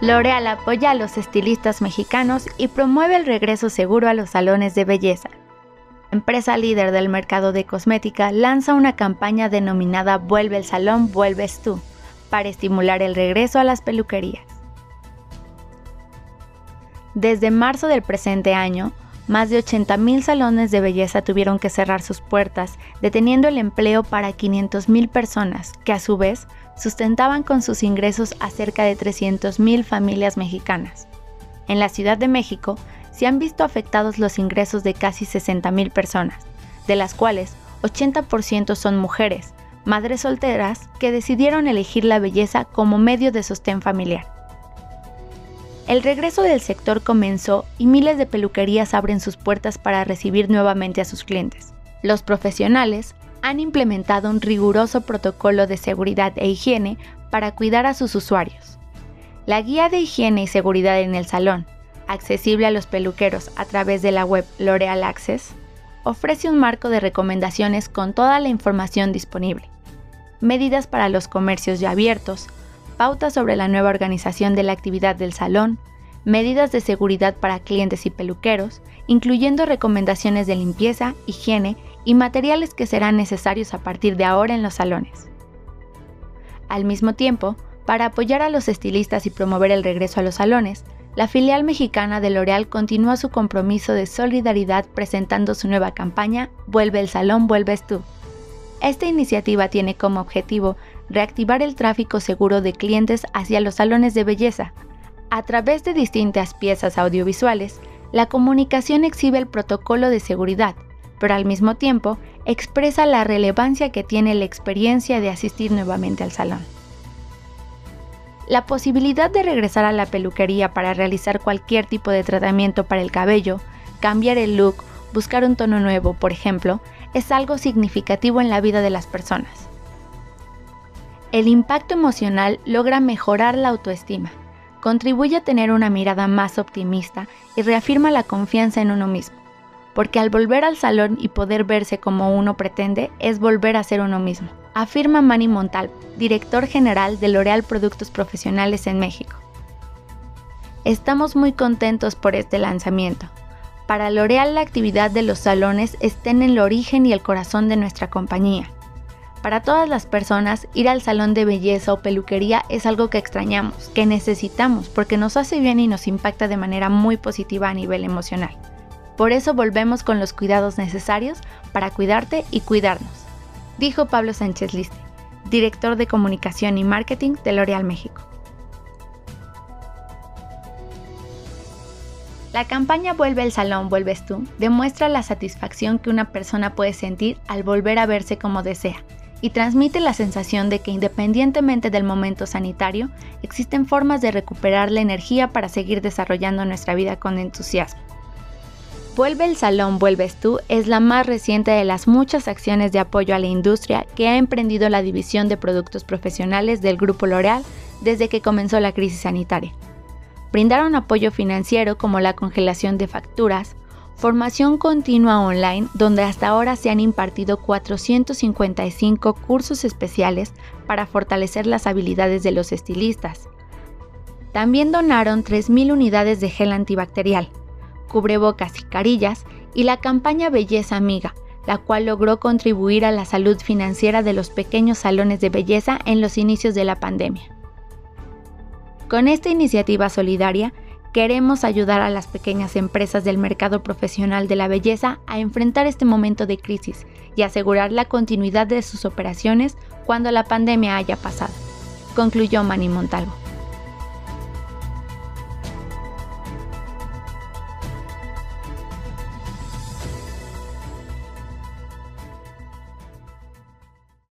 L'Oreal apoya a los estilistas mexicanos y promueve el regreso seguro a los salones de belleza. Empresa líder del mercado de cosmética lanza una campaña denominada Vuelve el salón, vuelves tú, para estimular el regreso a las peluquerías. Desde marzo del presente año, más de 80.000 salones de belleza tuvieron que cerrar sus puertas, deteniendo el empleo para 500.000 personas, que a su vez sustentaban con sus ingresos a cerca de 300.000 familias mexicanas. En la Ciudad de México se han visto afectados los ingresos de casi 60.000 personas, de las cuales 80% son mujeres, madres solteras que decidieron elegir la belleza como medio de sostén familiar. El regreso del sector comenzó y miles de peluquerías abren sus puertas para recibir nuevamente a sus clientes. Los profesionales han implementado un riguroso protocolo de seguridad e higiene para cuidar a sus usuarios. La guía de higiene y seguridad en el salón, accesible a los peluqueros a través de la web L'Oreal Access, ofrece un marco de recomendaciones con toda la información disponible, medidas para los comercios ya abiertos, pautas sobre la nueva organización de la actividad del salón, medidas de seguridad para clientes y peluqueros, incluyendo recomendaciones de limpieza, higiene y materiales que serán necesarios a partir de ahora en los salones. Al mismo tiempo, para apoyar a los estilistas y promover el regreso a los salones, la filial mexicana de L'Oreal continúa su compromiso de solidaridad presentando su nueva campaña Vuelve el salón, vuelves tú. Esta iniciativa tiene como objetivo reactivar el tráfico seguro de clientes hacia los salones de belleza. A través de distintas piezas audiovisuales, la comunicación exhibe el protocolo de seguridad, pero al mismo tiempo expresa la relevancia que tiene la experiencia de asistir nuevamente al salón. La posibilidad de regresar a la peluquería para realizar cualquier tipo de tratamiento para el cabello, cambiar el look, buscar un tono nuevo, por ejemplo, es algo significativo en la vida de las personas. El impacto emocional logra mejorar la autoestima, contribuye a tener una mirada más optimista y reafirma la confianza en uno mismo, porque al volver al salón y poder verse como uno pretende es volver a ser uno mismo, afirma Manny Montal, director general de L'Oreal Productos Profesionales en México. Estamos muy contentos por este lanzamiento. Para L'Oreal la actividad de los salones está en el origen y el corazón de nuestra compañía para todas las personas, ir al salón de belleza o peluquería es algo que extrañamos, que necesitamos, porque nos hace bien y nos impacta de manera muy positiva a nivel emocional. Por eso volvemos con los cuidados necesarios para cuidarte y cuidarnos, dijo Pablo Sánchez Liste, director de comunicación y marketing de L'Oreal México. La campaña Vuelve el salón, vuelves tú demuestra la satisfacción que una persona puede sentir al volver a verse como desea y transmite la sensación de que independientemente del momento sanitario, existen formas de recuperar la energía para seguir desarrollando nuestra vida con entusiasmo. Vuelve el Salón, vuelves tú es la más reciente de las muchas acciones de apoyo a la industria que ha emprendido la división de productos profesionales del Grupo L'Oreal desde que comenzó la crisis sanitaria. Brindaron apoyo financiero como la congelación de facturas, Formación continua online donde hasta ahora se han impartido 455 cursos especiales para fortalecer las habilidades de los estilistas. También donaron 3.000 unidades de gel antibacterial, cubrebocas y carillas y la campaña Belleza Amiga, la cual logró contribuir a la salud financiera de los pequeños salones de belleza en los inicios de la pandemia. Con esta iniciativa solidaria, Queremos ayudar a las pequeñas empresas del mercado profesional de la belleza a enfrentar este momento de crisis y asegurar la continuidad de sus operaciones cuando la pandemia haya pasado, concluyó Manny Montalvo.